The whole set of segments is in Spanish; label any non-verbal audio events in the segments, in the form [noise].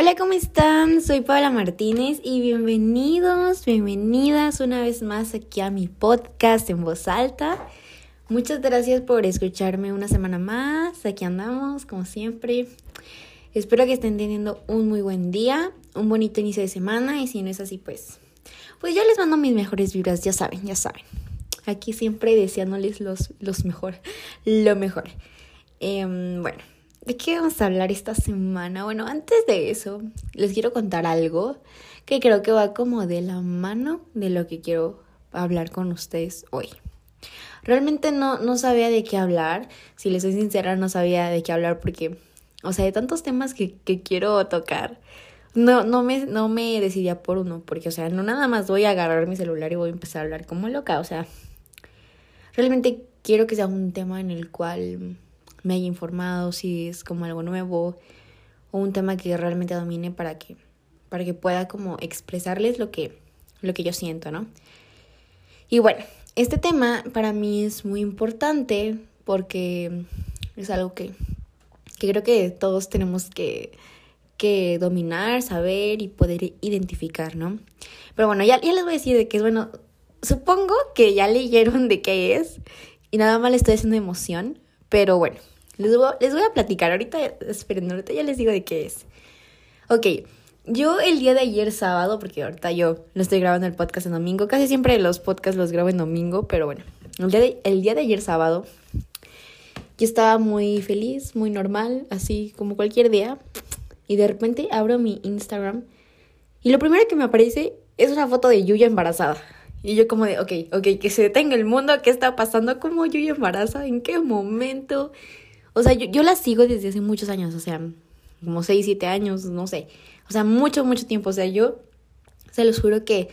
Hola, ¿cómo están? Soy Paula Martínez y bienvenidos, bienvenidas una vez más aquí a mi podcast en voz alta. Muchas gracias por escucharme una semana más. Aquí andamos, como siempre. Espero que estén teniendo un muy buen día, un bonito inicio de semana y si no es así, pues, pues yo les mando mis mejores vibras, ya saben, ya saben. Aquí siempre deseándoles los, los mejor, lo mejor. Em, bueno, ¿De qué vamos a hablar esta semana? Bueno, antes de eso, les quiero contar algo que creo que va como de la mano de lo que quiero hablar con ustedes hoy. Realmente no, no sabía de qué hablar, si les soy sincera, no sabía de qué hablar porque, o sea, de tantos temas que, que quiero tocar, no, no, me, no me decidía por uno, porque, o sea, no nada más voy a agarrar mi celular y voy a empezar a hablar como loca, o sea, realmente quiero que sea un tema en el cual me haya informado, si es como algo nuevo o un tema que realmente domine para que, para que pueda como expresarles lo que, lo que yo siento, ¿no? Y bueno, este tema para mí es muy importante porque es algo que, que creo que todos tenemos que, que dominar, saber y poder identificar, ¿no? Pero bueno, ya, ya les voy a decir de qué es, bueno, supongo que ya leyeron de qué es y nada más le estoy haciendo emoción, pero bueno, les voy, les voy a platicar. Ahorita, esperen, ahorita ya les digo de qué es. Ok, yo el día de ayer sábado, porque ahorita yo lo estoy grabando el podcast en domingo, casi siempre los podcasts los grabo en domingo, pero bueno, el día de, el día de ayer sábado, yo estaba muy feliz, muy normal, así como cualquier día, y de repente abro mi Instagram y lo primero que me aparece es una foto de Yuya embarazada. Y yo como de, ok, ok, que se detenga el mundo, ¿qué está pasando? ¿Cómo Yuya embarazada? ¿En qué momento? O sea, yo, yo la sigo desde hace muchos años, o sea, como 6, 7 años, no sé. O sea, mucho, mucho tiempo. O sea, yo se los juro que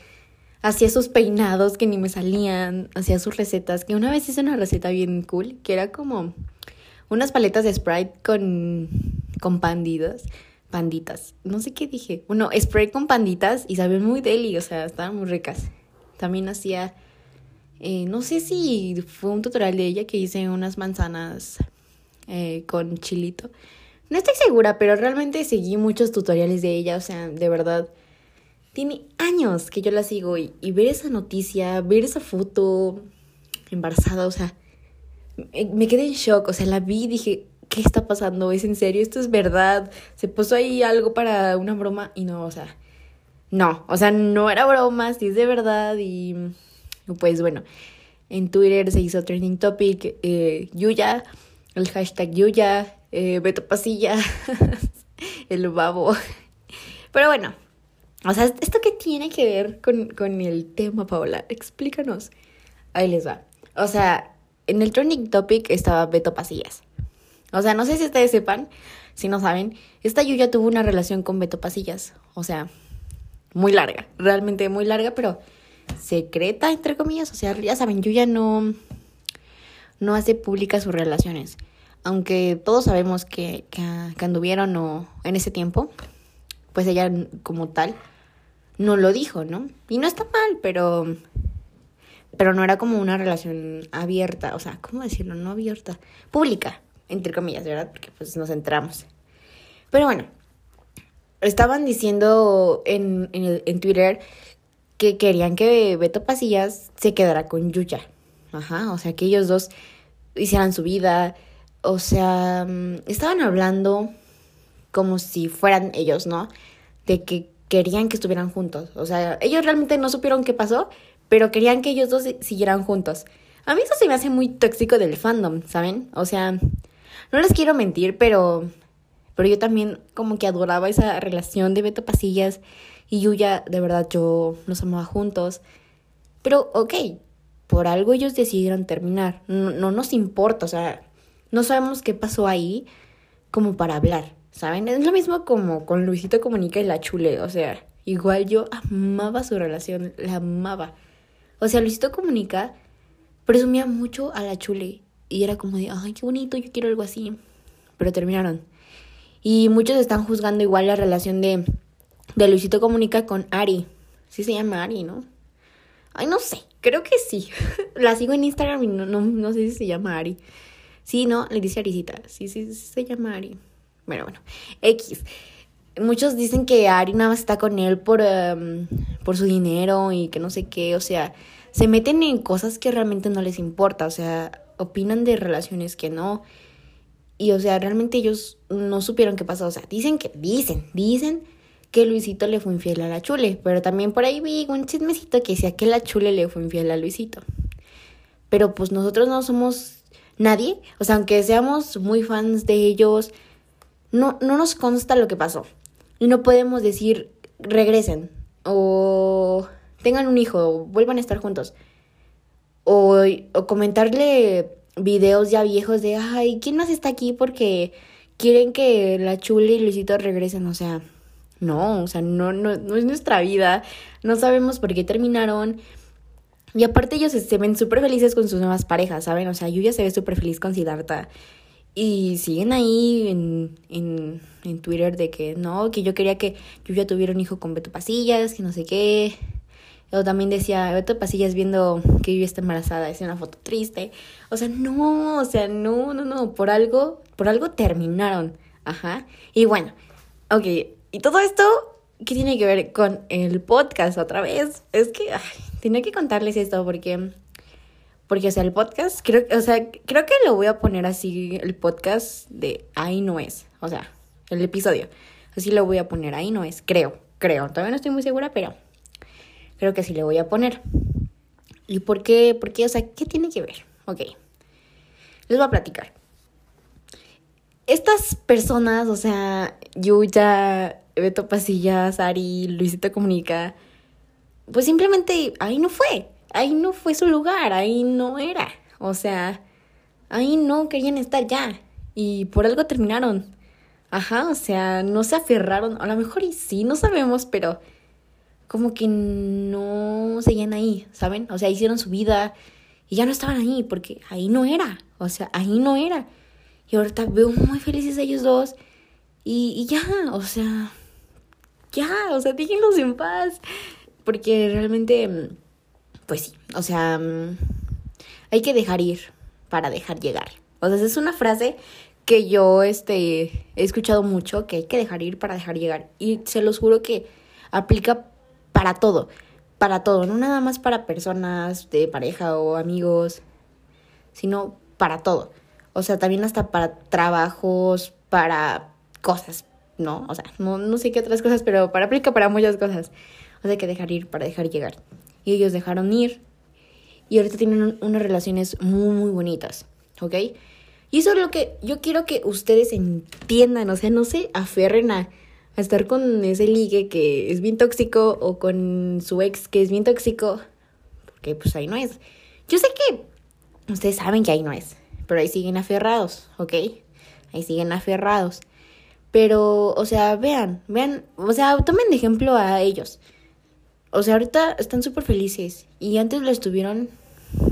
hacía sus peinados que ni me salían, hacía sus recetas, que una vez hice una receta bien cool, que era como unas paletas de Sprite con, con panditas, panditas, no sé qué dije, bueno, Sprite con panditas y sabían muy deli, o sea, estaban muy ricas. También hacía, eh, no sé si fue un tutorial de ella que hice unas manzanas eh, con chilito. No estoy segura, pero realmente seguí muchos tutoriales de ella, o sea, de verdad. Tiene años que yo la sigo y, ver esa noticia, ver esa foto embarazada, o sea, me, quedé en shock, o sea, la vi y dije, ¿qué está pasando? ¿Es en serio? ¿Esto es verdad? ¿Se puso ahí algo para una broma? Y no, o sea, no, o sea, no era broma, sí es de verdad y pues bueno, en Twitter se hizo trending topic, eh, Yuya el hashtag Yuya, eh, Beto Pasilla, [laughs] el babo. Pero bueno, o sea, ¿esto qué tiene que ver con, con el tema, Paola? Explícanos. Ahí les va. O sea, en el trending topic estaba Beto Pasillas. O sea, no sé si ustedes sepan, si no saben, esta Yuya tuvo una relación con Beto Pasillas. O sea, muy larga, realmente muy larga, pero secreta, entre comillas. O sea, ya saben, Yuya no, no hace públicas sus relaciones. Aunque todos sabemos que, que, anduvieron o en ese tiempo, pues ella como tal no lo dijo, ¿no? Y no está mal, pero pero no era como una relación abierta, o sea, ¿cómo decirlo? No abierta, pública, entre comillas, ¿verdad? Porque pues nos entramos. Pero bueno, estaban diciendo en, en, en Twitter que querían que Beto Pasillas se quedara con Yuya. Ajá, o sea, que ellos dos hicieran su vida. O sea, mm, estaban hablando como si fueran ellos, ¿no? De que querían que estuvieran juntos. O sea, ellos realmente no supieron qué pasó, pero querían que ellos dos siguieran juntos. A mí eso se me hace muy tóxico del fandom, ¿saben? O sea, no les quiero mentir, pero pero yo también como que adoraba esa relación de Beto Pasillas y Yuya, de verdad yo los amaba juntos. Pero ok, por algo ellos decidieron terminar. No, nos importa, o sea, no sabemos qué pasó ahí como para hablar, ¿saben? Es lo mismo como con Luisito Comunica y la Chule, o sea, igual yo amaba su relación, la amaba. O sea, Luisito Comunica presumía mucho a la Chule y era como de, ay, qué bonito, yo quiero algo así. Pero terminaron. Y muchos están juzgando igual la relación de, de Luisito Comunica con Ari. Sí se llama Ari, ¿no? Ay, no sé, creo que sí. [laughs] La sigo en Instagram y no, no, sé si se llama Ari. Sí, no, le dice Arisita. Sí, sí, sí se llama Ari. Bueno, bueno. X. muchos dicen que Ari nada más está con él por, em, por su dinero y que no sé qué, o sea, se meten en cosas que realmente no les importa, o sea, opinan de relaciones que no. Y o sea, realmente ellos no supieron qué pasó, o sea, dicen que, dicen, dicen que Luisito le fue infiel a la Chule, pero también por ahí vi un chismecito que decía que la Chule le fue infiel a Luisito. Pero pues nosotros no somos nadie, o sea, aunque seamos muy fans de ellos, no, no nos consta lo que pasó. Y no podemos decir, regresen, o tengan un hijo, o vuelvan a estar juntos. O, o comentarle videos ya viejos de, ay, ¿quién más está aquí? Porque quieren que la Chule y Luisito regresen, o sea, no, o sea, no, no, no es nuestra vida, no sabemos por qué terminaron. Y aparte ellos se ven súper felices con sus nuevas parejas, ¿saben? O sea, Yuya se ve súper feliz con Siddhartha. Y siguen ahí en, en, en Twitter de que no, que yo quería que Yuya tuviera un hijo con Beto Pasillas, que no sé qué. O también decía, Beto Pasillas viendo que Yuya está embarazada, es una foto triste. O sea, no, o sea, no, no, no, por algo, por algo terminaron. Ajá. Y bueno, ok, y todo esto, ¿qué tiene que ver con el podcast otra vez? Es que, ay, tenía que contarles esto porque porque, o sea, el podcast, creo, o sea, creo que lo voy a poner así, el podcast de ahí no es. O sea, el episodio. Así lo voy a poner, ahí no es. Creo, creo. Todavía no estoy muy segura, pero creo que así le voy a poner. ¿Y por qué? ¿Por qué? O sea, ¿qué tiene que ver? Ok. Les voy a platicar. Estas personas, o sea, Yuya, Beto Pasillas, Ari, Luisito Comunica, pues simplemente ahí no fue ahí no fue su lugar, ahí no era. O sea, ahí no querían estar ya. Y por algo terminaron. Ajá, o sea, no se aferraron. A lo mejor y sí, no sabemos, pero como que no seguían ahí, ¿saben? O sea, hicieron su vida y ya no estaban ahí porque ahí no era. O sea, ahí no era. Y ahorita veo muy felices a ellos dos. Y, y ya, o sea, ya, o sea, déjenlos en paz. Porque realmente pues sí, o sea, hay que dejar ir para dejar llegar. O sea, es una frase que yo este, he escuchado mucho, que hay que dejar ir para dejar llegar. Y se los juro que aplica para todo, para todo, no nada más para personas de pareja o amigos, sino para todo. O sea, también hasta para trabajos, para cosas, ¿no? O sea, no, no sé qué otras cosas, pero para aplica para muchas cosas. O sea, que dejar ir para dejar llegar y ellos dejaron ir y ahorita tienen unas relaciones muy, muy bonitas, ¿ok? Y eso es lo que yo quiero que ustedes entiendan, o sea, no se aferren a, estar con ese ligue que es bien tóxico o con su ex que es bien tóxico, porque pues ahí no es. Yo sé que ustedes saben que ahí no es, pero ahí siguen aferrados, ¿ok? Ahí siguen aferrados. Pero, o sea, vean, vean, o sea, tomen de ejemplo a ellos. O sea, ahorita están súper felices y antes lo estuvieron,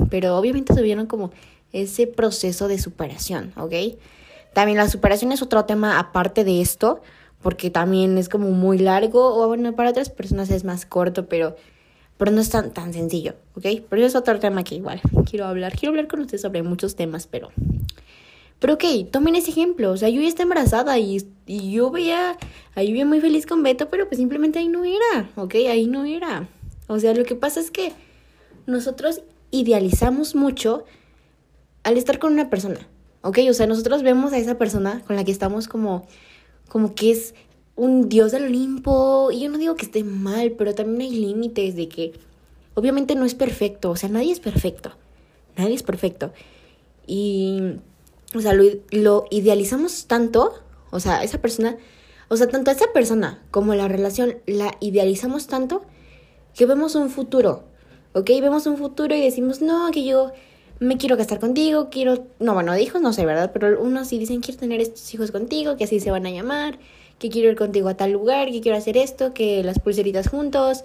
pero obviamente tuvieron como ese proceso de superación, ¿ok? También la superación es otro tema aparte de esto, porque también es como muy largo, o bueno, para otras personas es más corto, pero, pero no es tan, tan sencillo, ¿ok? Pero eso es otro tema que igual quiero hablar. Quiero hablar con ustedes sobre muchos temas, pero pero ok, tomen ese ejemplo. O sea, yo ya está embarazada y, y yo veía a Lluvia muy feliz con Beto, pero pues simplemente ahí no era, ¿ok? Ahí no era. O sea, lo que pasa es que nosotros idealizamos mucho al estar con una persona, ¿ok? O sea, nosotros vemos a esa persona con la que estamos como, como que es un dios del Olimpo. Y yo no digo que esté mal, pero también hay límites de que obviamente no es perfecto. O sea, nadie es perfecto. Nadie es perfecto. Y o sea, lo, idealizamos tanto, o sea, esa persona, o sea, tanto a esa persona como la relación la idealizamos tanto que vemos un futuro, ¿ok? Vemos un futuro y decimos, no, que yo me quiero casar contigo, quiero, no, bueno, de hijos no sé, ¿verdad? Pero unos sí dicen, quiero tener estos hijos contigo, que así se van a llamar, que quiero ir contigo a tal lugar, que quiero hacer esto, que las pulseritas juntos,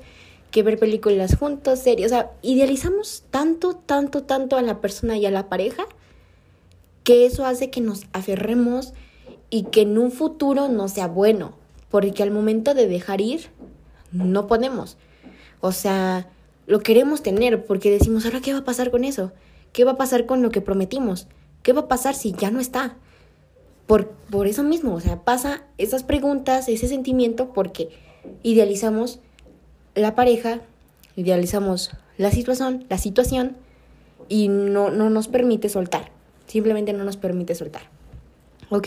que ver películas juntos, series, o sea, idealizamos tanto, tanto, tanto a la persona y a la pareja que eso hace que nos aferremos y que en un futuro no sea bueno, porque al momento de dejar ir, no podemos. O sea, lo queremos tener porque decimos, ahora, ¿qué va a pasar con eso? ¿Qué va a pasar con lo que prometimos? ¿Qué va a pasar si ya no está? por, por eso mismo, o sea, pasa esas preguntas, ese sentimiento, porque idealizamos la pareja, idealizamos la situación, la situación, y no, no nos permite soltar. Simplemente no nos permite soltar. ¿Ok?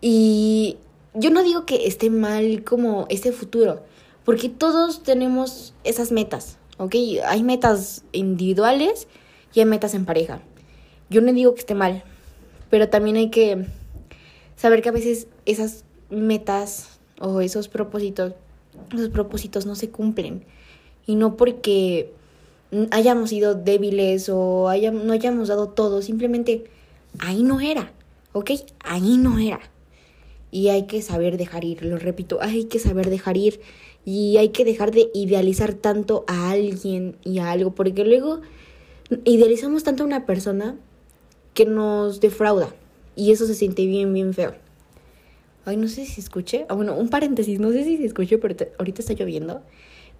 Y yo no digo que esté mal como este futuro, porque todos tenemos esas metas, ¿ok? Hay metas individuales y hay metas en pareja. Yo no digo que esté mal, pero también hay que saber que a veces esas metas o esos propósitos, esos propósitos no se cumplen. Y no porque hayamos sido débiles o no hayamos dado todo, simplemente ahí no era, ¿ok? Ahí no era. Y hay que saber dejar ir, lo repito, hay que saber dejar ir y hay que dejar de idealizar tanto a alguien y a algo, porque luego idealizamos tanto a una persona que nos defrauda y eso se siente bien, bien feo. Ay, no sé si escuché. Ah, bueno, un paréntesis, no sé si se escuché, pero ahorita está lloviendo.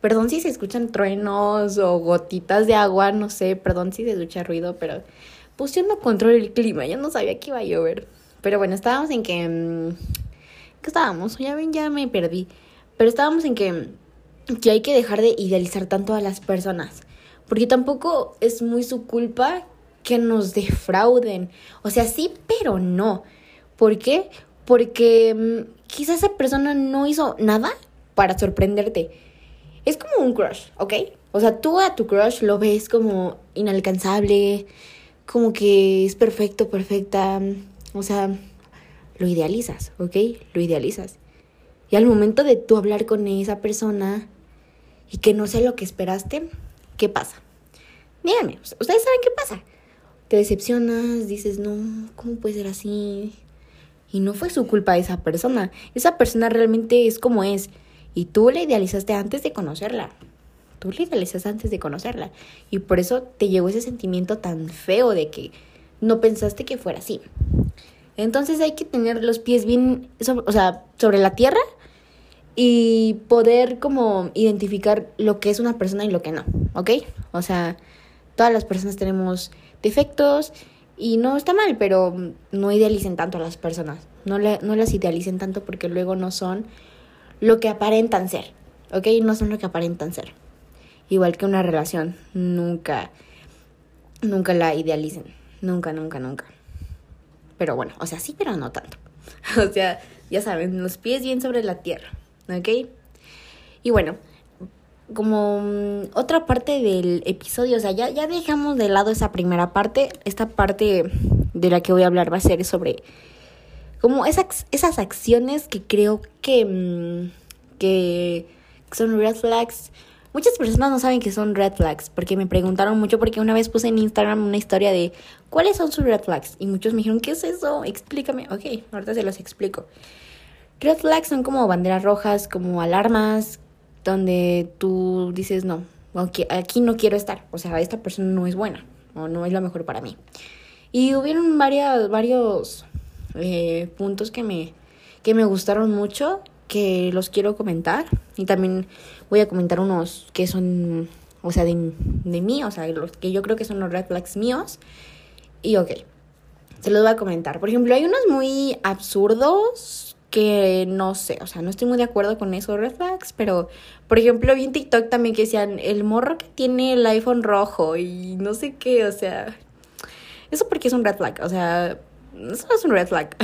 Perdón si se escuchan truenos o gotitas de agua, no sé, perdón si se escucha ruido, pero pues yo no controlo el clima, yo no sabía que iba a llover. Pero bueno, estábamos en que... Mm, ¿Qué estábamos? Ya ven, ya me perdí. Pero estábamos en que, que hay que dejar de idealizar tanto a las personas. Porque tampoco es muy su culpa que nos defrauden. O sea, sí, pero no. ¿Por qué? Porque mm, quizás esa persona no hizo nada para sorprenderte. Es como un crush, ¿ok? O sea, tú a tu crush lo ves como inalcanzable, como que es perfecto, perfecta. O sea, lo idealizas, ¿ok? Lo idealizas. Y al momento de tú hablar con esa persona y que no sea lo que esperaste, ¿qué pasa? Díganme, ustedes saben qué pasa. Te decepcionas, dices, no, ¿cómo puede ser así? Y no fue su culpa esa persona. Esa persona realmente es como es. Y tú la idealizaste antes de conocerla. Tú la idealizaste antes de conocerla. Y por eso te llegó ese sentimiento tan feo de que no pensaste que fuera así. Entonces hay que tener los pies bien, o sea, sobre la tierra y poder como identificar lo que es una persona y lo que no, ¿ok? O sea, todas las personas tenemos defectos y no está mal, pero no idealicen tanto a las personas. No, no las idealicen tanto porque luego no son lo que aparentan ser, ¿ok? No son lo que aparentan ser. Igual que una relación, nunca, nunca la idealicen. Nunca, nunca, nunca. Pero bueno, o sea, sí, pero no tanto. [laughs] o sea, ya saben, los pies bien sobre la tierra, ¿ok? Y bueno, como mm, otra parte del episodio, o sea, ya, ya dejamos de lado esa primera parte. Esta parte de la que voy a hablar va a ser sobre como esas, esas acciones que creo que, mm, que son red flags. Muchas personas no saben que son red flags porque me preguntaron mucho porque una vez puse en Instagram una historia de cuáles son sus red flags y muchos me dijeron, ¿qué es eso? Explícame. Ok, ahorita se los explico. Red flags son como banderas rojas, como alarmas, donde tú dices, no, aquí no quiero estar. O sea, esta persona no es buena o no es la mejor para mí. Y hubieron varias, varios eh, puntos que me, que me gustaron mucho, que los quiero comentar. Y también voy a comentar unos que son, o sea, de, de mí, o sea, los que yo creo que son los red flags míos. Y ok, se los voy a comentar. Por ejemplo, hay unos muy absurdos que no sé, o sea, no estoy muy de acuerdo con esos red flags, pero por ejemplo vi en TikTok también que decían el morro que tiene el iPhone rojo y no sé qué, o sea, eso porque es un red flag, o sea, eso es un red flag.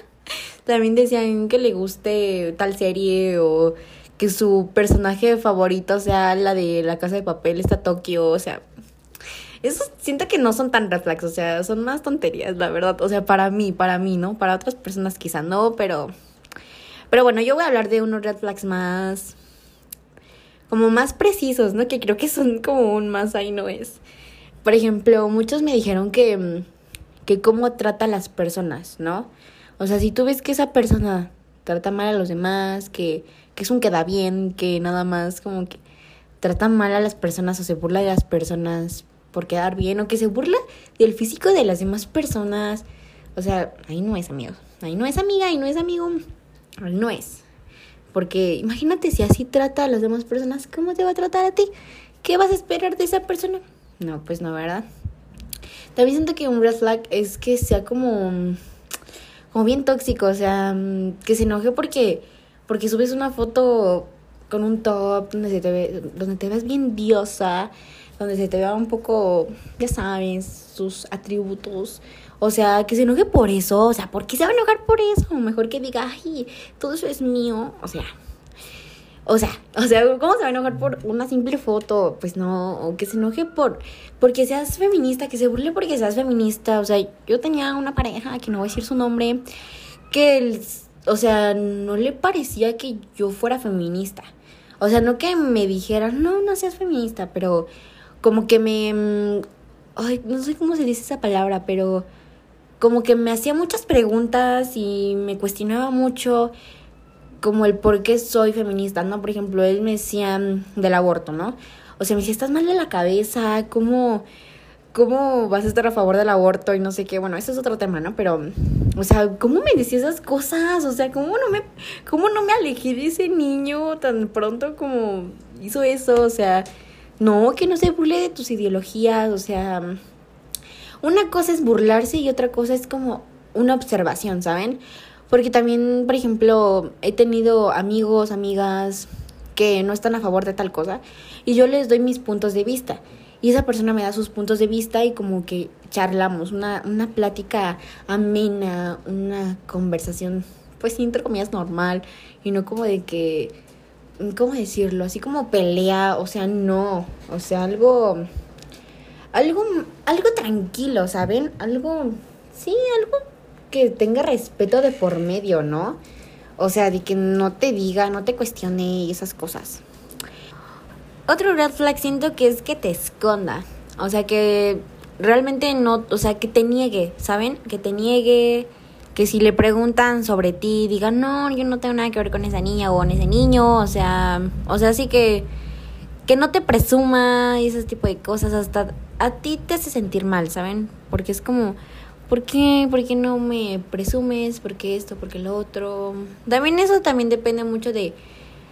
[laughs] También decían que le guste tal serie o que su personaje favorito sea la de La Casa de Papel, está Tokio, o sea, eso siento que no son tan red flags, o sea, son más tonterías, la verdad, o sea, para mí, para mí, ¿no? Para otras personas quizá no, pero pero bueno, yo voy a hablar de unos red flags más como más precisos, ¿no? Que creo que son como un más ahí no es. Por ejemplo, muchos me dijeron que que cómo trata a las personas, ¿no? O sea, si tú ves que esa persona trata mal a los demás, que, que es un queda bien, que nada más como que trata mal a las personas o se burla de las personas por quedar bien, o que se burla del físico de las demás personas, o sea, ahí no es amigo, ahí no es amiga, ahí no es amigo, no es. Porque imagínate si así trata a las demás personas, ¿cómo te va a tratar a ti? ¿Qué vas a esperar de esa persona? No, pues no, ¿verdad? También siento que un red flag es que sea como, como bien tóxico, o sea, mm, que se enoje porque, porque subes una foto con un top donde, se te, ve, donde te ves bien diosa, donde se te vea un poco, ya sabes, sus atributos. O sea, que se enoje por eso. O sea, ¿por qué se va a enojar por eso? Mejor que diga, ay, todo eso es mío. O sea, o sea, o sea, ¿cómo se va a enojar por una simple foto? Pues no, o que se enoje por porque seas feminista, que se burle porque seas feminista. O sea, yo tenía una pareja, que no voy a decir su nombre, que, o sea, no le parecía que yo fuera feminista. O sea, no que me dijera, no, no seas feminista, pero como que me... Mm, ay, no sé cómo se dice esa palabra, pero como que me hacía muchas preguntas y me cuestionaba mucho como el por qué soy feminista, ¿no? Por ejemplo, él me decía mm, del aborto, ¿no? O sea, me decía, estás mal de la cabeza, ¿cómo, ¿cómo vas a estar a favor del aborto? Y no sé qué, bueno, eso es otro tema, ¿no? Pero, o sea, ¿cómo me decía esas cosas? O sea, ¿cómo no me, cómo no me alejé de ese niño tan pronto como hizo eso? O sea, no, que no se burle de tus ideologías, o sea, una cosa es burlarse y otra cosa es como una observación, ¿saben? Porque también, por ejemplo, he tenido amigos, amigas que no están a favor de tal cosa y yo les doy mis puntos de vista. Y esa persona me da sus puntos de vista y como que charlamos, una, una plática amena, una conversación, pues entre comillas, normal y no como de que, ¿cómo decirlo? Así como pelea, o sea, no, o sea, algo, algo, algo tranquilo, ¿saben? Algo, sí, algo que tenga respeto de por medio, ¿no? O sea, de que no te diga, no te cuestione esas cosas. Otro red flag siento que es que te esconda. O sea, que realmente no, o sea, que te niegue, ¿saben? Que te niegue, que si le preguntan sobre ti, diga, no, yo no tengo nada que ver con esa niña o con ese niño, o sea, o sea, sí que, que no te presuma y ese tipo de cosas, hasta a ti te hace sentir mal, ¿saben? Porque es como, ¿por qué? ¿Por qué no me presumes? ¿Por qué esto? ¿Por qué lo otro? También eso también depende mucho de,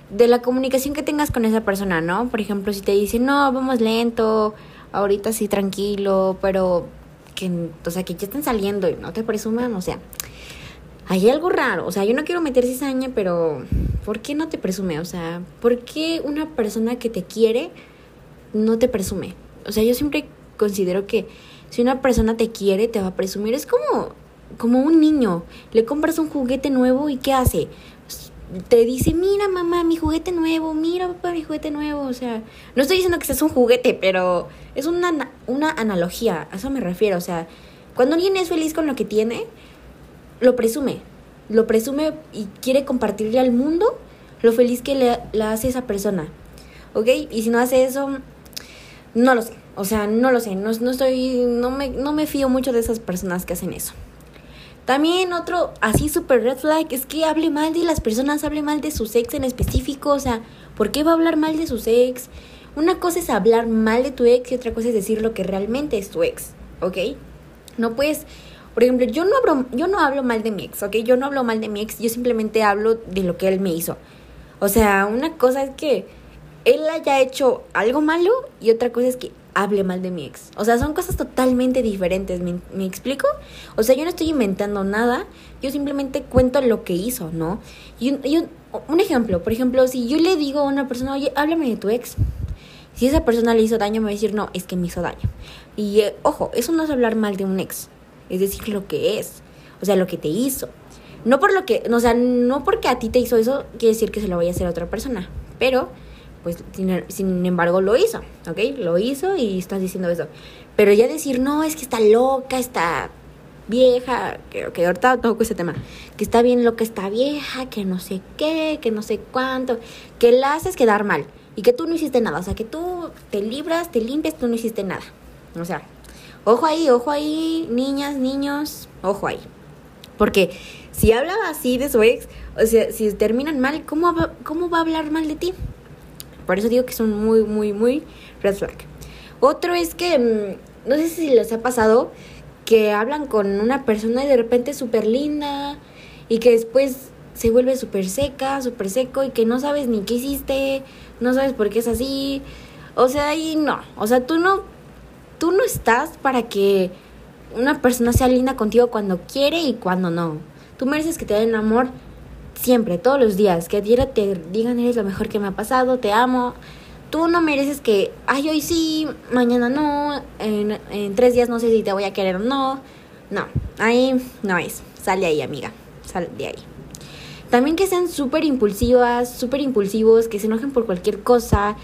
de la comunicación que tengas con esa persona, ¿no? Por ejemplo, si te dice, no, vamos lento, ahorita sí tranquilo, pero que, o sea, que ya están saliendo y no te presuman, o sea, hay algo raro, o sea, yo no quiero meter cizaña, pero ¿por qué no te presume? O sea, ¿por qué una persona que te quiere no te presume? O sea, yo siempre considero que si una persona te quiere, te va a presumir. Es como, como un niño. Le compras un juguete nuevo y ¿qué hace? Te dice, mira mamá, mi juguete nuevo, mira papá, mi juguete nuevo. O sea, no estoy diciendo que seas un juguete, pero es una, una analogía, a eso me refiero. O sea, cuando alguien es feliz con lo que tiene, lo presume. Lo presume y quiere compartirle al mundo lo feliz que le, hace esa persona. ¿Ok? Y si no hace eso, no lo sé. O sea, no lo sé, no, no estoy, no me, no me fío mucho de esas personas que hacen eso. También otro así super red flag es que hable mal de las personas, hable mal de su ex en específico, o sea, ¿por qué va a hablar mal de su ex? Una cosa es hablar mal de tu ex y otra cosa es decir lo que realmente es tu ex, ¿ok? No puedes, por ejemplo, yo no hablo, yo no hablo mal de mi ex, ¿ok? Yo no hablo mal de mi ex, yo simplemente hablo de lo que él me hizo. O sea, una cosa es que él haya hecho algo malo y otra cosa es que hable mal de mi ex. O sea, son cosas totalmente diferentes, ¿me, explico? O sea, yo no estoy inventando nada, yo simplemente cuento lo que hizo, ¿no? Y un, un, ejemplo, por ejemplo, si yo le digo a una persona, oye, háblame de tu ex, si esa persona le hizo daño, me va a decir, no, es que me hizo daño. Y eh, ojo, eso no es hablar mal de un ex, es decir, lo que es, o sea, lo que te hizo. No por lo que, o sea, no porque a ti te hizo eso, quiere decir que se lo vaya a hacer a otra persona, pero pues sin, embargo lo hizo, ¿ok? Lo hizo y estás diciendo eso. Pero ya decir, no, es que está loca, está vieja, que, que ahorita toco ese tema, que está bien loca, está vieja, que no sé qué, que no sé cuánto, que la haces quedar mal y que tú no hiciste nada, o sea, que tú te libras, te limpias, tú no hiciste nada. O sea, ojo ahí, ojo ahí, niñas, niños, ojo ahí. Porque si hablaba así de su ex, o sea, si terminan mal, ¿cómo cómo va a hablar mal de ti? Por eso digo que son muy, muy, muy red flag. Otro es que, mm, no sé si les ha pasado que hablan con una persona y de repente súper linda y que después se vuelve súper seca, súper seco y que no sabes ni qué hiciste, no sabes por qué es así. O sea, ahí no. O sea, tú no, tú no estás para que una persona sea linda contigo cuando quiere y cuando no. Tú mereces que te den amor siempre, todos los días. Que a te digan, eres lo mejor que me ha pasado, te amo. Tú no mereces que, ay, hoy sí, mañana no, en, tres días no sé si te voy a querer o no. No, ahí no es. Sale ahí, amiga. Sal de ahí. También que sean súper impulsivas, súper impulsivos, que se enojen por cualquier cosa.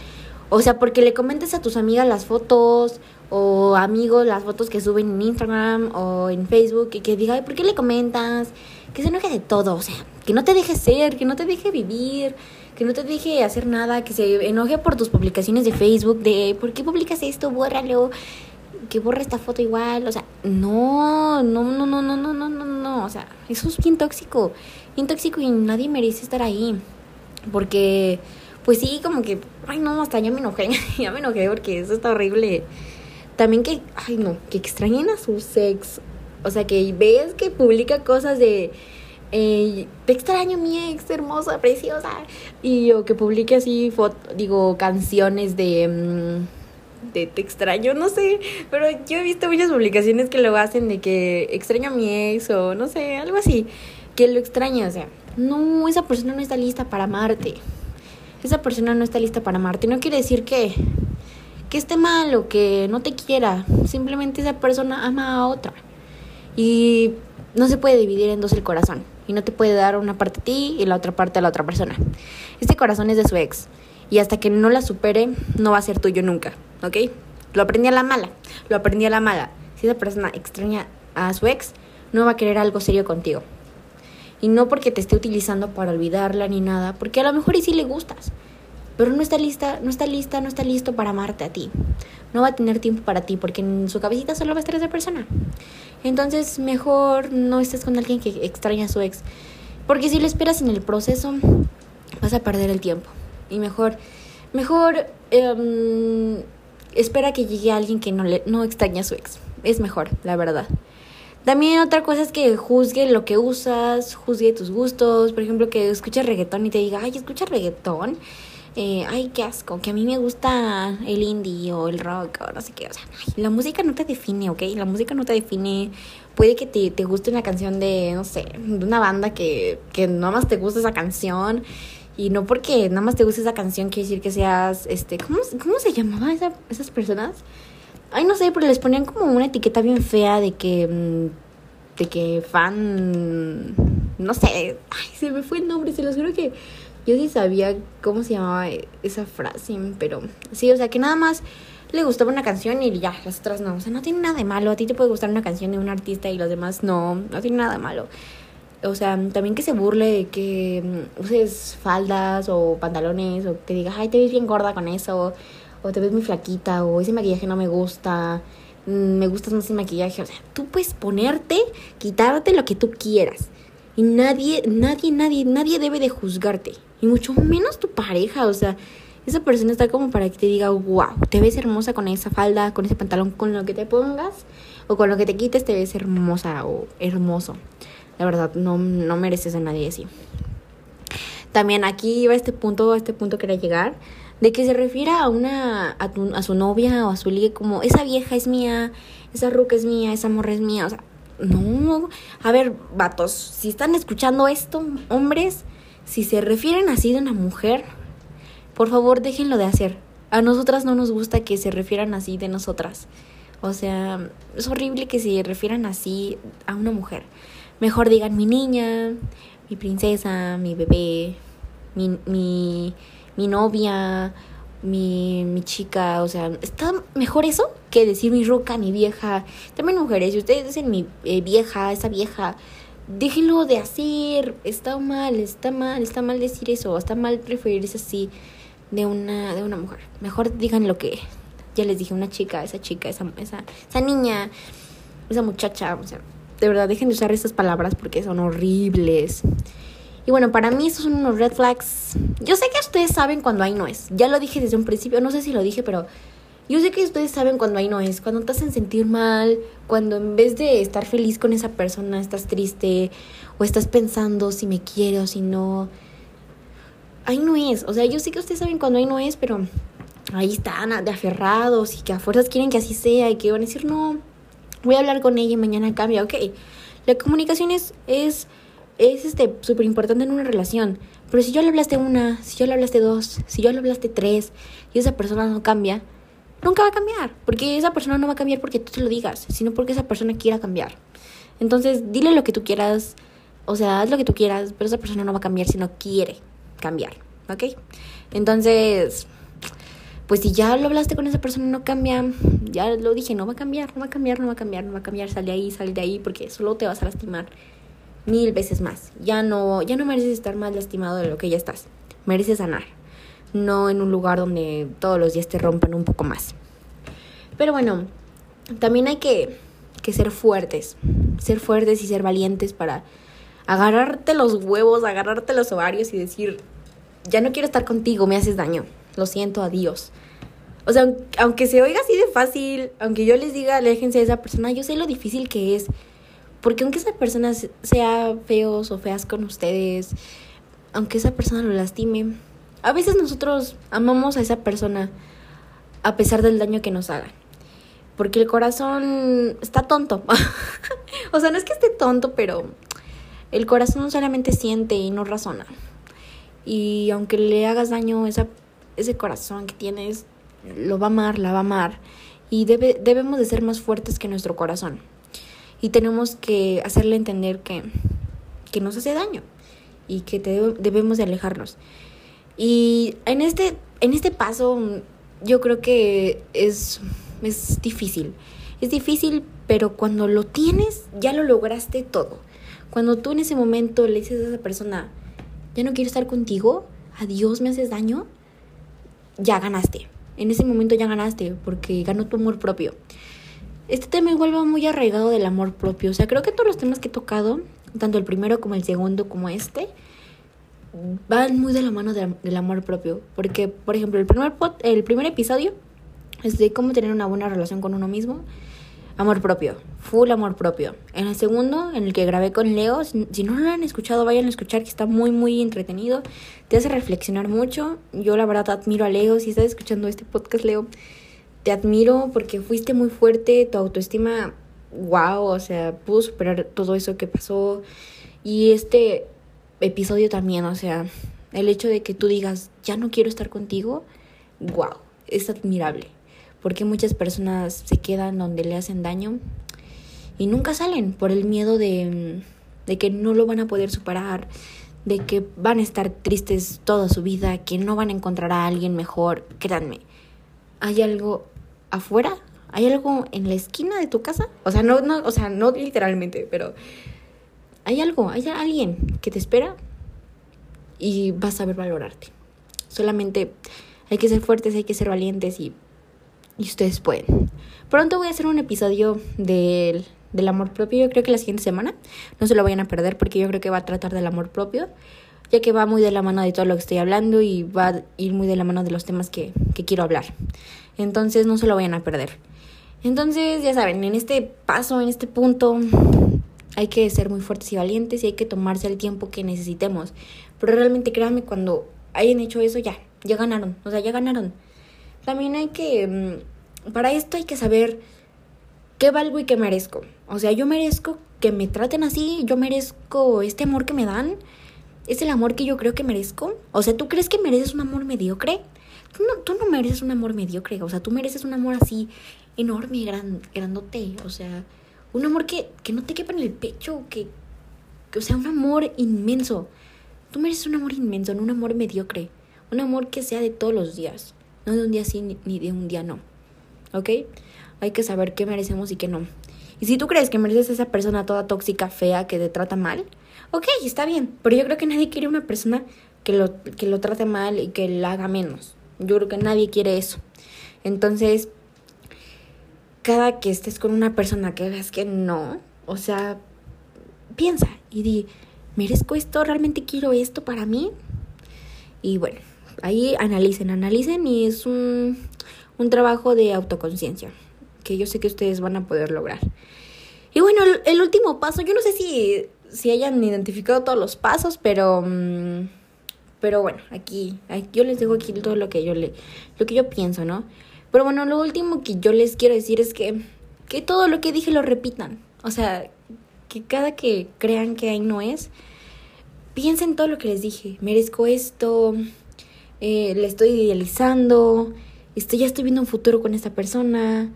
O sea, porque le comentes a tus amigas las fotos o amigos las fotos que suben en Instagram o en Facebook y que diga, Ay, ¿por qué le comentas? Que se enoje de todo, o sea, que no te deje ser, que no te deje vivir, que no te deje hacer nada, que se enoje por tus publicaciones de Facebook de, ¿por qué publicas esto? Bórralo, que borra esta foto igual, o sea, no, no, no, no, no, no, no, no, no, o sea, eso es bien tóxico, bien tóxico y nadie merece estar ahí, porque, pues sí, como que, ay no, hasta ya me enojé, [laughs] ya me enojé porque eso está horrible. También que, ay no, que extrañen a su sex. O sea, que ves que publica cosas de, eh, te extraño mi ex hermosa, preciosa. Y o que publique así, foto, digo, canciones de, mm, de te extraño, no sé. Pero yo he visto muchas publicaciones que lo hacen de que extraño a mi ex o no sé, algo así. Que lo extraña, o sea, no, esa persona no está lista para amarte. Esa persona no está lista para amarte. No quiere decir que que esté mal o que no te quiera. Simplemente esa persona ama a otra. Y no se puede dividir en dos el corazón. Y no te puede dar una parte a ti y la otra parte a la otra persona. Este corazón es de su ex. Y hasta que no la supere, no va a ser tuyo nunca. ¿Ok? Lo aprendí a la mala. Lo aprendí a la mala. Si esa persona extraña a su ex, no va a querer algo serio contigo. Y no porque te esté utilizando para olvidarla ni nada, porque a lo mejor y sí le gustas pero no está lista, no está lista, no está listo para amarte a ti. No va a tener tiempo para ti porque en su cabecita solo va a estar esa persona. Entonces, mejor no estés con alguien que extraña a su ex, porque si lo esperas en el proceso, vas a perder el tiempo. Y mejor, mejor em, espera que llegue alguien que no le no extraña a su ex. Es mejor, la verdad. También otra cosa es que juzgue lo que usas, juzgue tus gustos. Por ejemplo, que escuches reggaetón y te diga, ay, escucha reggaetón eh, ay, qué asco, que a mí me gusta el indie o el rock o no sé qué. O sea, la música no te define, ¿ok? La música no te define. Puede que te, te guste una canción de, no sé, de una banda que, que nada más te gusta esa canción. Y no porque nada más te guste esa canción quiere decir que seas, este, ¿cómo, cómo se llamaba esa, esas personas? Ay, no sé, pero les ponían como una etiqueta bien fea de que, mm, de que fan, no sé, ay, se me fue el nombre, se los juro que yo sí sabía cómo se llamaba esa frase, pero sí, o sea, que nada más le gustaba una canción y ya, las otras no. O sea, no tiene nada de malo. A ti te puede gustar una canción de un artista y los demás no. No tiene nada de malo. O sea, también que se burle de que mm, uses faldas o pantalones o que digas, ay, te ves bien gorda con eso. O te ves muy flaquita o ese maquillaje no me gusta. Mm, me gusta más el maquillaje. O sea, tú puedes ponerte, quitarte lo que tú quieras. Y nadie, nadie, nadie, nadie debe de juzgarte. Y mucho menos tu pareja, o sea, esa persona está como para que te diga, wow, te ves hermosa con esa falda, con ese pantalón, con lo que te pongas o con lo que te quites, te ves hermosa o hermoso. La verdad, no, no mereces a nadie así. También aquí iba este punto, a este punto quería llegar, de que se refiera a una, a, tu, a su novia o a su liga como, esa vieja es mía, esa ruca es mía, esa morra es mía, o sea, no, a ver, vatos, si están escuchando esto, hombres, si se refieren así de una mujer, por favor déjenlo de hacer. A nosotras no nos gusta que se refieran así de nosotras. O sea, es horrible que se refieran así a una mujer. Mejor digan mi niña, mi princesa, mi bebé, mi, mi, mi novia, mi, mi chica. O sea, está mejor eso que decir mi roca, mi vieja. También mujeres, si ustedes dicen mi eh, vieja, esa vieja, déjenlo de hacer, está mal, está mal, está mal decir eso, está mal referirse así de una, de una mujer. Mejor digan lo que ya les dije, una chica, esa chica, esa, esa, esa niña, esa muchacha, o sea, de verdad dejen de usar esas palabras porque son horribles. Y bueno, para mí esos son unos red flags. Yo sé que ustedes saben cuando hay no es. Ya lo dije desde un principio, no sé si lo dije, pero yo sé que ustedes saben cuando ahí no es, cuando te hacen sentir mal, cuando en vez de estar feliz con esa persona estás triste o estás pensando si me quiere o si no. Ahí no es, o sea, yo sé que ustedes saben cuando ahí no es, pero ahí están de aferrados y que a fuerzas quieren que así sea y que van a decir, no, voy a hablar con ella y mañana cambia, ok. La comunicación es, es es este súper importante en una relación. Pero si yo le hablaste una, si yo le hablaste dos, si yo le hablaste tres y esa persona no cambia, nunca va a cambiar. Porque esa persona no va a cambiar porque tú te lo digas, sino porque esa persona quiera cambiar. Entonces, dile lo que tú quieras, o sea, haz lo que tú quieras, pero esa persona no va a cambiar si no quiere cambiar, ¿ok? Entonces, pues si ya lo hablaste con esa persona y no cambia, ya lo dije, no va a cambiar, no va a cambiar, no va a cambiar, no va a cambiar, sal de ahí, sal de ahí, porque solo te vas a lastimar mil veces más. Ya no, ya no mereces estar más lastimado de lo que ya estás. Mereces sanar. No en un lugar donde todos los días te rompan un poco más. Pero bueno, también hay que, que ser fuertes. Ser fuertes y ser valientes para agarrarte los huevos, agarrarte los ovarios y decir, ya no quiero estar contigo, me haces daño. Lo siento, adiós. O sea, aunque se oiga así de fácil, aunque yo les diga, aléjense de esa persona, yo sé lo difícil que es porque aunque esa persona sea feos o feas con ustedes, aunque esa persona lo lastime, a veces nosotros amamos a esa persona a pesar del daño que nos haga. Porque el corazón está tonto. [laughs] o sea, no es que esté tonto, pero el corazón solamente siente y no razona. Y aunque le hagas daño, ese corazón que tienes lo va a amar, la va a amar. Y debe, debemos de ser más fuertes que nuestro corazón y tenemos que hacerle entender que, que nos hace daño y que debemos de alejarnos. Y en este, en este paso yo creo que es, es difícil. Es difícil, pero cuando lo tienes, ya lo lograste todo. Cuando tú en ese momento le dices a esa persona, ya no quiero estar contigo, adiós, me haces daño, ya ganaste. En ese momento ya ganaste porque ganó tu amor propio este tema igual va muy arraigado del amor propio. O sea, creo que todos los temas que he tocado, tanto el primero como el segundo como este, van muy de la mano del amor propio. Porque, por ejemplo, el primer, el primer episodio es de cómo tener una buena relación con uno mismo. Amor propio, full amor propio. En el segundo, en el que grabé con Leo, si no lo han escuchado, vayan a escuchar que está muy, muy entretenido. Te hace reflexionar mucho. Yo la verdad admiro a Leo. Si estás escuchando este podcast, Leo, te admiro porque fuiste muy fuerte, tu autoestima, wow, o sea, pudo superar todo eso que pasó. Y este episodio también, o sea, el hecho de que tú digas, ya no quiero estar contigo, wow, es admirable. Porque muchas personas se quedan donde le hacen daño y nunca salen por el miedo de, de que no lo van a poder superar, de que van a estar tristes toda su vida, que no van a encontrar a alguien mejor. Créanme, hay algo afuera? ¿Hay algo en la esquina de tu casa? O sea, no, no, o sea, no literalmente, pero hay algo, hay alguien que te espera y vas a saber valorarte. Solamente hay que ser fuertes, hay que ser valientes y, y ustedes pueden. Pronto voy a hacer un episodio del, del amor propio, yo creo que la siguiente semana. No se lo vayan a perder porque yo creo que va a tratar del amor propio, ya que va muy de la mano de todo lo que estoy hablando y va a ir muy de la mano de los temas que, que quiero hablar. Entonces no se lo vayan a perder. Entonces, ya saben, en este paso, en este punto, hay que ser muy fuertes y valientes y hay que tomarse el tiempo que necesitemos. Pero realmente créanme, cuando hayan hecho eso, ya, ya ganaron. O sea, ya ganaron. También hay que, mm, para esto hay que saber qué valgo y qué merezco. O sea, yo merezco que me traten así, yo merezco este amor que me dan. ¿Es el amor que yo creo que merezco? O sea, ¿tú crees que mereces un amor mediocre? Tú no, tú no mereces un amor mediocre, o sea, tú mereces un amor así enorme, gran, grandote, o sea, un amor que, que no te quepa en el pecho, que, que, o sea, un amor inmenso. Tú mereces un amor inmenso, no un amor mediocre, un amor que sea de todos los días, no de un día sí ni, de un día no, ¿ok? Hay que saber qué merecemos y qué no. Y si tú crees que mereces a esa persona toda tóxica, fea, que te trata mal, ok, está bien. Pero yo creo que nadie quiere una persona que lo, que lo trate mal y que la haga menos. Yo creo que nadie quiere eso. Entonces, cada que estés con una persona que veas que no, o sea, piensa y di, ¿merezco esto? ¿Realmente quiero esto para mí? Y bueno, ahí analicen, analicen y es un, un trabajo de autoconciencia que yo sé que ustedes van a poder lograr. Y bueno, el, último paso, yo no sé si, si hayan identificado todos los pasos, pero... Mm, pero bueno, aquí, yo les dejo aquí todo lo que yo le, lo que yo pienso, ¿no? Pero bueno, lo último que yo les quiero decir es que, que todo lo que dije lo repitan. O sea, que cada que crean que ahí no es, piensen todo lo que les dije. Merezco esto, eh, le estoy idealizando, estoy, ya estoy viendo un futuro con esta persona.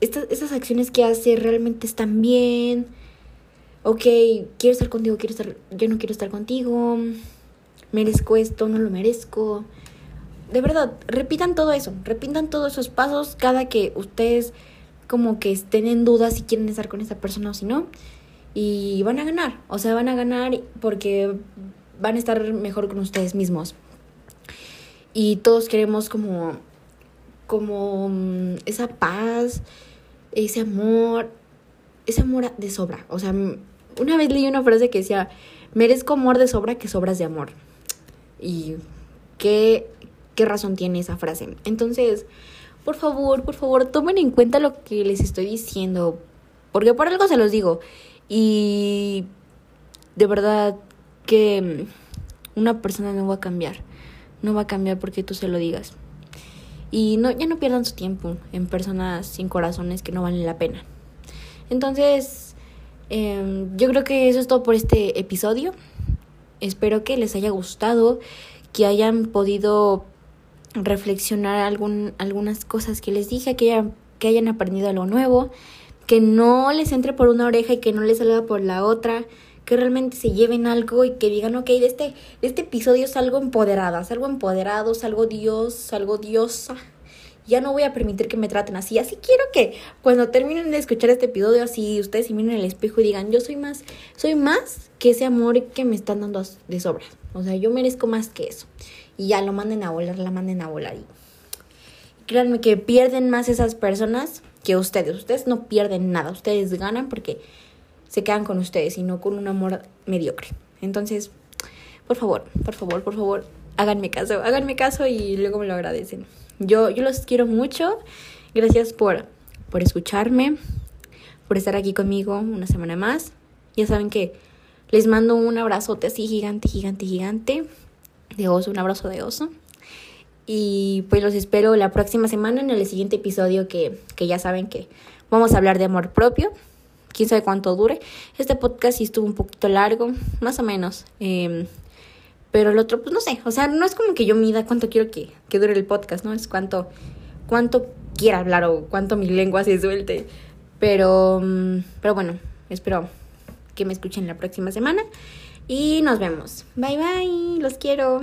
Estas, estas acciones que hace realmente están bien. Ok, quiero estar contigo, quiero estar, yo no quiero estar contigo. Merezco esto, no lo merezco. De verdad, repitan todo eso, repitan todos esos pasos cada que ustedes como que estén en duda si quieren estar con esa persona o si no. Y van a ganar, o sea, van a ganar porque van a estar mejor con ustedes mismos. Y todos queremos como, como mm, esa paz, ese amor, ese amor de sobra. O sea, una vez leí una frase que decía, merezco amor de sobra que sobras de amor. Y qué, qué razón tiene esa frase. Entonces, por favor, por favor, tomen en cuenta lo que les estoy diciendo. Porque por algo se los digo. Y de verdad que una persona no va a cambiar. No va a cambiar porque tú se lo digas. Y no, ya no pierdan su tiempo en personas sin corazones que no valen la pena. Entonces, em, yo creo que eso es todo por este episodio. Espero que les haya gustado, que hayan podido reflexionar algún, algunas cosas que les dije, que, que hayan aprendido algo nuevo, que no les entre por una oreja y que no les salga por la otra, que realmente se lleven algo y que digan, ok, de este, de este episodio salgo empoderada, salgo empoderado, salgo Dios, salgo diosa. Ya no voy a permitir que me traten así. Así quiero que cuando terminen de escuchar este episodio, así ustedes se miren en el espejo y digan, yo soy más, soy más que ese amor que me están dando de sobra. O sea, yo merezco más que eso y ya lo manden a volar, la manden a volar. Y créanme que pierden más esas personas que ustedes. Ustedes no pierden nada, ustedes ganan porque se quedan con ustedes y no con un amor mediocre. Entonces, por favor, por favor, por favor, háganme caso, háganme caso y luego me lo agradecen. Yo, yo los quiero mucho. Gracias por, por escucharme, por estar aquí conmigo una semana más. Ya saben que les mando un abrazote así gigante, gigante, gigante de oso, un abrazo de oso. Y pues los espero la próxima semana en el siguiente episodio que, que ya saben que vamos a hablar de amor propio. Quién sabe cuánto dure. Este podcast sí estuvo un poquito largo, más o menos. Em, pero el otro, pues no sé. O sea, no es como que yo mida cuánto quiero que, que dure el podcast, ¿no? Es cuánto, cuánto quiera hablar o cuánto mi lengua se suelte. Pero, mm, pero bueno, espero que me escuchen la próxima semana. Y nos vemos. Bye bye, los quiero.